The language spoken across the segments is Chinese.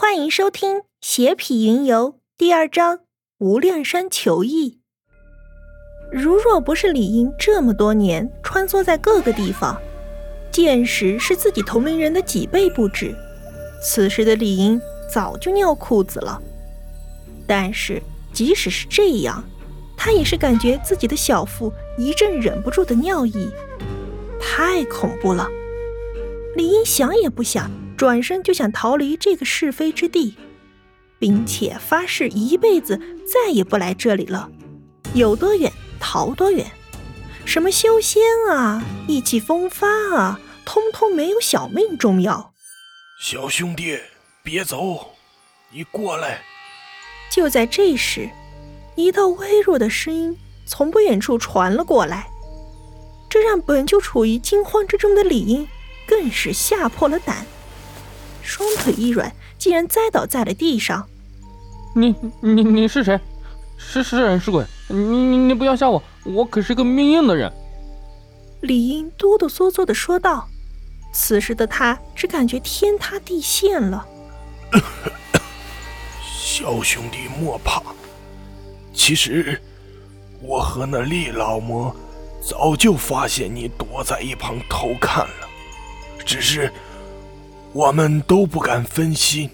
欢迎收听《邪痞云游》第二章《无量山求艺》。如若不是李英这么多年穿梭在各个地方，见识是自己同龄人的几倍不止，此时的李英早就尿裤子了。但是即使是这样，他也是感觉自己的小腹一阵忍不住的尿意，太恐怖了。李英想也不想。转身就想逃离这个是非之地，并且发誓一辈子再也不来这里了。有多远逃多远，什么修仙啊、意气风发啊，通通没有小命重要。小兄弟，别走，你过来。就在这时，一道微弱的声音从不远处传了过来，这让本就处于惊慌之中的李英更是吓破了胆。双腿一软，竟然栽倒在了地上。你你你是谁？是是人是鬼？你你你不要吓我，我可是个命硬的人。李英哆哆嗦嗦的说道。此时的他只感觉天塌地陷了。小兄弟莫怕，其实我和那厉老魔早就发现你躲在一旁偷看了，只是。我们都不敢分心，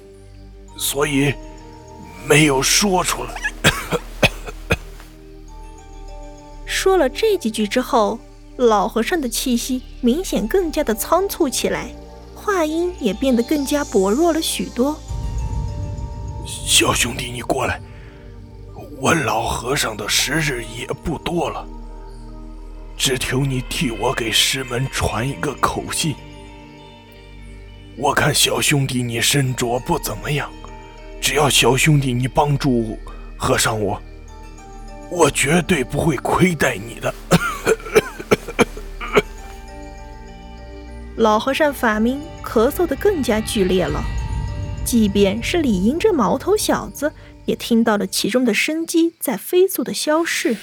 所以没有说出来。说了这几句之后，老和尚的气息明显更加的仓促起来，话音也变得更加薄弱了许多。小兄弟，你过来，我老和尚的时日也不多了，只求你替我给师门传一个口信。我看小兄弟你身着不怎么样，只要小兄弟你帮助和尚我，我绝对不会亏待你的。老和尚法明咳嗽的更加剧烈了，即便是李英这毛头小子，也听到了其中的生机在飞速的消逝。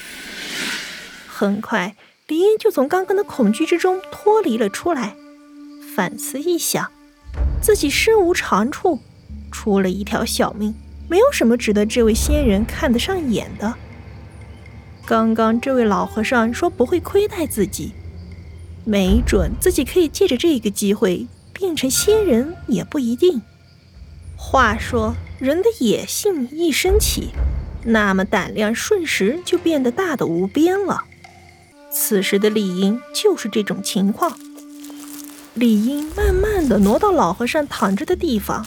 很快，李英就从刚刚的恐惧之中脱离了出来，反思一想。自己身无长处，出了一条小命，没有什么值得这位仙人看得上眼的。刚刚这位老和尚说不会亏待自己，没准自己可以借着这个机会变成仙人也不一定。话说，人的野性一升起，那么胆量瞬时就变得大的无边了。此时的李英就是这种情况。李英慢慢的挪到老和尚躺着的地方，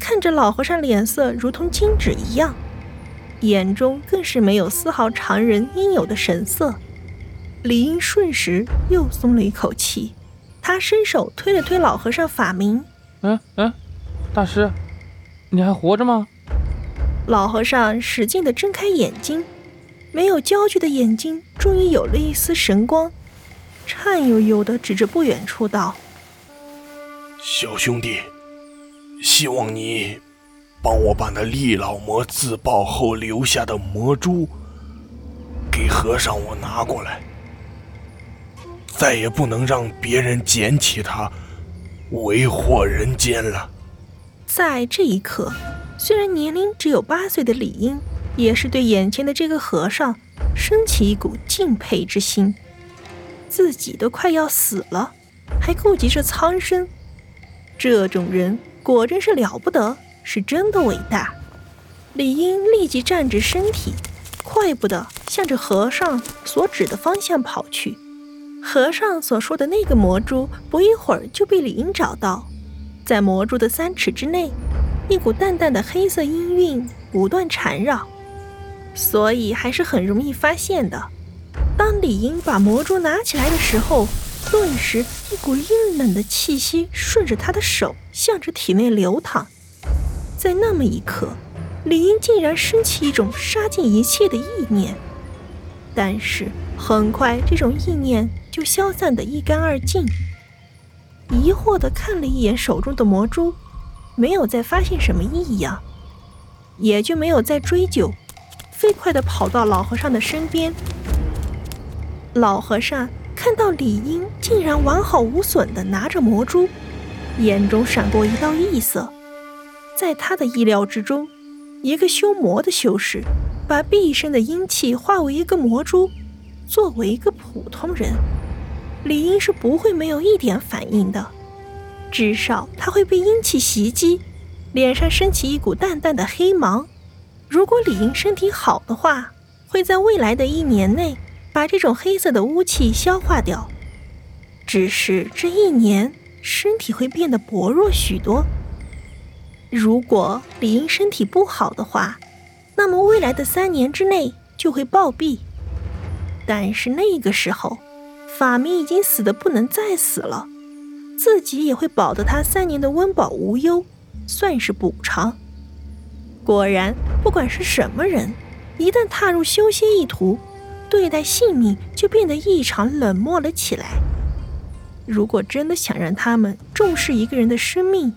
看着老和尚脸色如同金纸一样，眼中更是没有丝毫常人应有的神色。李英瞬时又松了一口气，他伸手推了推老和尚法名：“嗯嗯，大师，你还活着吗？”老和尚使劲的睁开眼睛，没有焦距的眼睛终于有了一丝神光，颤悠悠的指着不远处道。小兄弟，希望你帮我把那厉老魔自爆后留下的魔珠给和尚我拿过来，再也不能让别人捡起它为祸人间了。在这一刻，虽然年龄只有八岁的李英，也是对眼前的这个和尚升起一股敬佩之心。自己都快要死了，还顾及着苍生。这种人果真是了不得，是真的伟大。李英立即站直身体，快步的向着和尚所指的方向跑去。和尚所说的那个魔珠，不一会儿就被李英找到，在魔珠的三尺之内，一股淡淡的黑色阴韵不断缠绕，所以还是很容易发现的。当李英把魔珠拿起来的时候，顿时，一股阴冷的气息顺着他的手向着体内流淌。在那么一刻，李英竟然升起一种杀尽一切的意念。但是很快，这种意念就消散得一干二净。疑惑地看了一眼手中的魔珠，没有再发现什么异样，也就没有再追究，飞快地跑到老和尚的身边。老和尚。看到李英竟然完好无损地拿着魔珠，眼中闪过一道异色，在他的意料之中，一个修魔的修士把毕生的阴气化为一个魔珠，作为一个普通人，李英是不会没有一点反应的，至少他会被阴气袭击，脸上升起一股淡淡的黑芒。如果李英身体好的话，会在未来的一年内把这种黑色的污气消化掉。只是这一年，身体会变得薄弱许多。如果李英身体不好的话，那么未来的三年之内就会暴毙。但是那个时候，法明已经死的不能再死了，自己也会保得他三年的温饱无忧，算是补偿。果然，不管是什么人，一旦踏入修仙一途，对待性命就变得异常冷漠了起来。如果真的想让他们重视一个人的生命，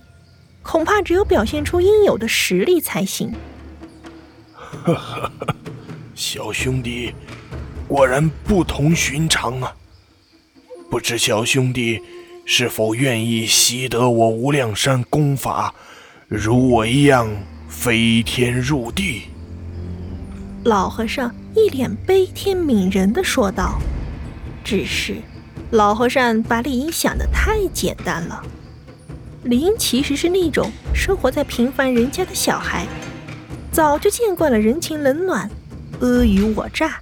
恐怕只有表现出应有的实力才行。呵呵呵，小兄弟，果然不同寻常啊！不知小兄弟是否愿意习得我无量山功法，如我一样？飞天入地，老和尚一脸悲天悯人的说道：“只是，老和尚把李英想的太简单了。李英其实是那种生活在平凡人家的小孩，早就见惯了人情冷暖、阿谀我诈，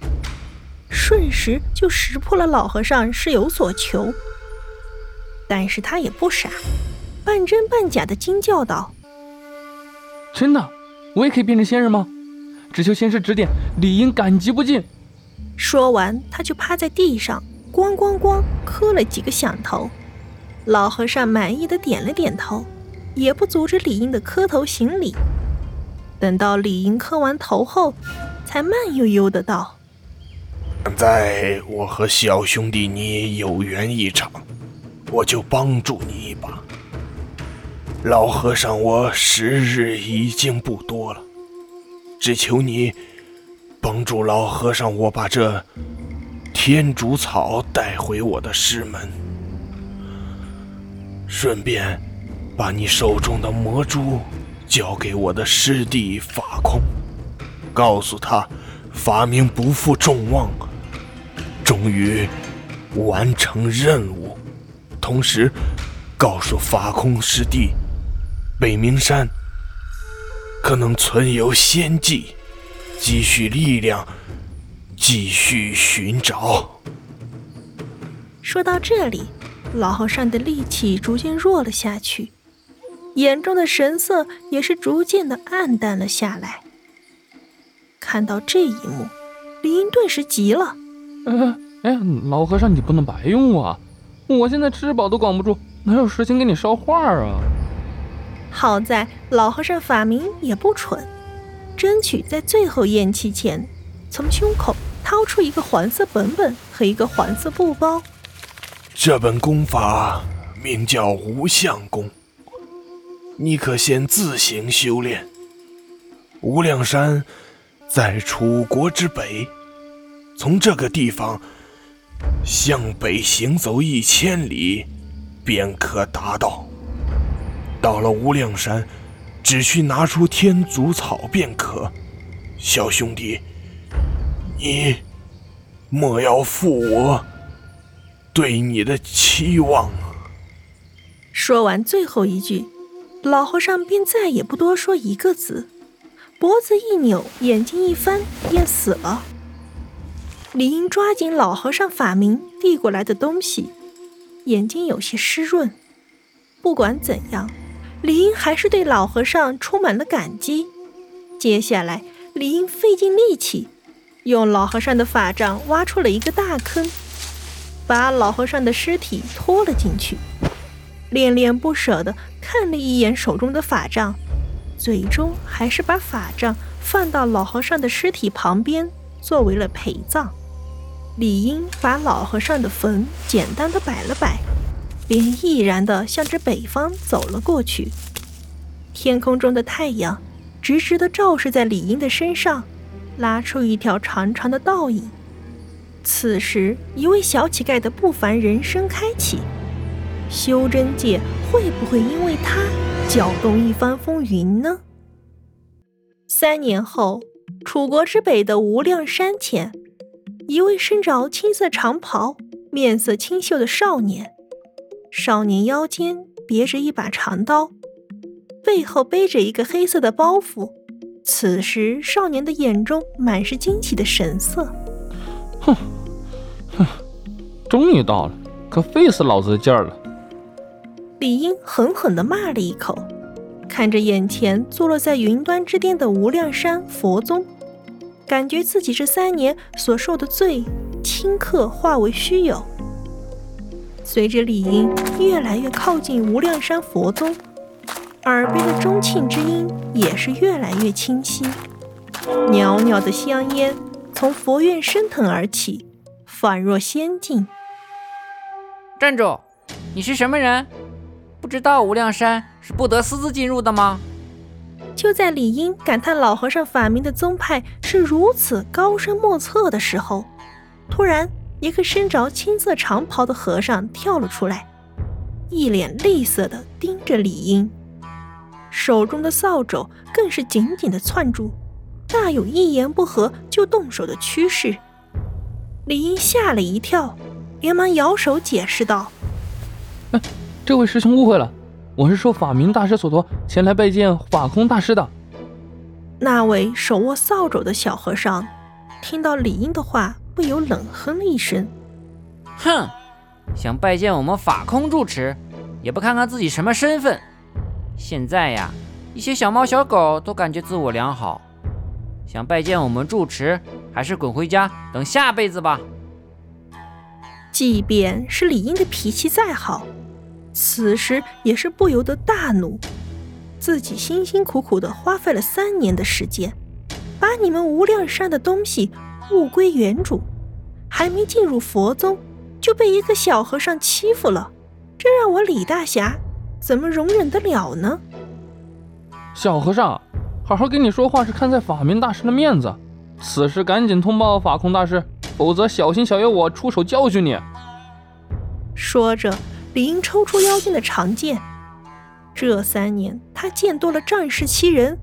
瞬时就识破了老和尚是有所求。但是他也不傻，半真半假的惊叫道。”真的，我也可以变成仙人吗？只求先师指点，理应感激不尽。说完，他就趴在地上，咣咣咣磕了几个响头。老和尚满意的点了点头，也不阻止李英的磕头行礼。等到李英磕完头后，才慢悠悠的道：“现在我和小兄弟你有缘一场，我就帮助你一把。”老和尚，我时日已经不多了，只求你帮助老和尚，我把这天竺草带回我的师门，顺便把你手中的魔珠交给我的师弟法空，告诉他法明不负众望，终于完成任务，同时告诉法空师弟。北冥山可能存有仙迹，积蓄力量，继续寻找。说到这里，老和尚的力气逐渐弱了下去，眼中的神色也是逐渐的暗淡了下来。看到这一幕，李英顿时急了：“哎哎，老和尚，你不能白用啊！我现在吃饱都管不住，哪有时间给你烧画啊？”好在老和尚法名也不蠢，争取在最后咽气前，从胸口掏出一个黄色本本和一个黄色布包。这本功法名叫无相功，你可先自行修炼。无量山在楚国之北，从这个地方向北行走一千里，便可达到。到了无量山，只需拿出天竺草便可。小兄弟，你莫要负我对你的期望。说完最后一句，老和尚便再也不多说一个字，脖子一扭，眼睛一翻，便死了。李英抓紧老和尚法明递过来的东西，眼睛有些湿润。不管怎样。李英还是对老和尚充满了感激。接下来，李英费尽力气，用老和尚的法杖挖出了一个大坑，把老和尚的尸体拖了进去，恋恋不舍地看了一眼手中的法杖，最终还是把法杖放到老和尚的尸体旁边，作为了陪葬。李英把老和尚的坟简单的摆了摆。便毅然地向着北方走了过去。天空中的太阳直直地照射在李英的身上，拉出一条长长的倒影。此时，一位小乞丐的不凡人生开启，修真界会不会因为他搅动一番风云呢？三年后，楚国之北的无量山前，一位身着青色长袍、面色清秀的少年。少年腰间别着一把长刀，背后背着一个黑色的包袱。此时，少年的眼中满是惊奇的神色。哼，哼，终于到了，可费死老子的劲儿了。李英狠狠地骂了一口，看着眼前坐落在云端之巅的无量山佛宗，感觉自己这三年所受的罪，顷刻化为虚有。随着李英越来越靠近无量山佛宗，耳边的钟磬之音也是越来越清晰。袅袅的香烟从佛院升腾而起，仿若仙境。站住！你是什么人？不知道无量山是不得私自进入的吗？就在李英感叹老和尚法名的宗派是如此高深莫测的时候，突然。一个身着青色长袍的和尚跳了出来，一脸厉色的盯着李英，手中的扫帚更是紧紧的攥住，大有一言不合就动手的趋势。李英吓了一跳，连忙摇手解释道：“哎，这位师兄误会了，我是受法明大师所托前来拜见法空大师的。”那位手握扫帚的小和尚听到李英的话。不由冷哼了一声：“哼，想拜见我们法空住持，也不看看自己什么身份。现在呀，一些小猫小狗都感觉自我良好，想拜见我们住持，还是滚回家等下辈子吧。”即便是李英的脾气再好，此时也是不由得大怒：自己辛辛苦苦的花费了三年的时间，把你们无量山的东西。物归原主，还没进入佛宗，就被一个小和尚欺负了，这让我李大侠怎么容忍得了呢？小和尚，好好跟你说话是看在法明大师的面子，此事赶紧通报法空大师，否则小心小爷我出手教训你。说着，李英抽出腰间的长剑，这三年他见多了仗势欺人。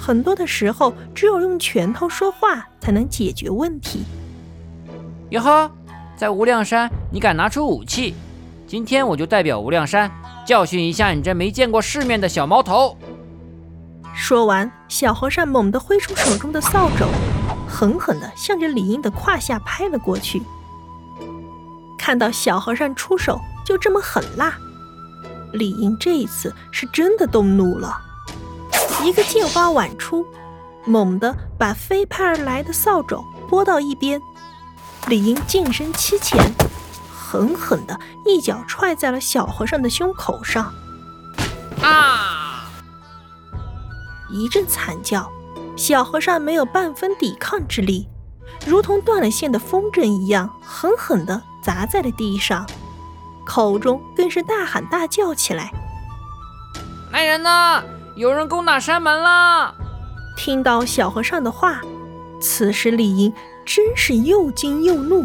很多的时候，只有用拳头说话才能解决问题。哟呵，在无量山，你敢拿出武器？今天我就代表无量山教训一下你这没见过世面的小毛头！说完，小和尚猛地挥出手中的扫帚，狠狠地向着李英的胯下拍了过去。看到小和尚出手就这么狠辣，李英这一次是真的动怒了。一个剑花晚出，猛地把飞拍而来的扫帚拨到一边。李英近身七前，狠狠地一脚踹在了小和尚的胸口上。啊！一阵惨叫，小和尚没有半分抵抗之力，如同断了线的风筝一样，狠狠地砸在了地上，口中更是大喊大叫起来：“来人呐！”有人攻打山门了！听到小和尚的话，此时李英真是又惊又怒。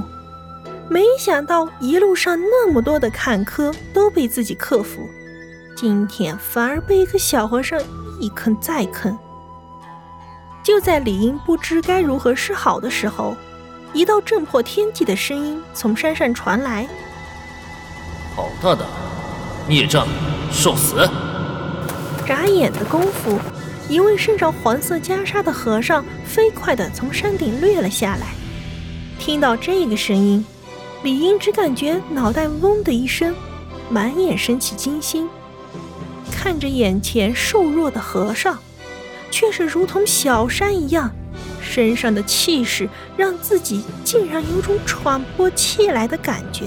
没想到一路上那么多的坎坷都被自己克服，今天反而被一个小和尚一坑再坑。就在李英不知该如何是好的时候，一道震破天际的声音从山上传来：“好大的孽障，受死！”眨眼的功夫，一位身着黄色袈裟的和尚飞快地从山顶掠了下来。听到这个声音，李英只感觉脑袋嗡的一声，满眼升起惊心，看着眼前瘦弱的和尚，却是如同小山一样，身上的气势让自己竟然有种喘不过气来的感觉。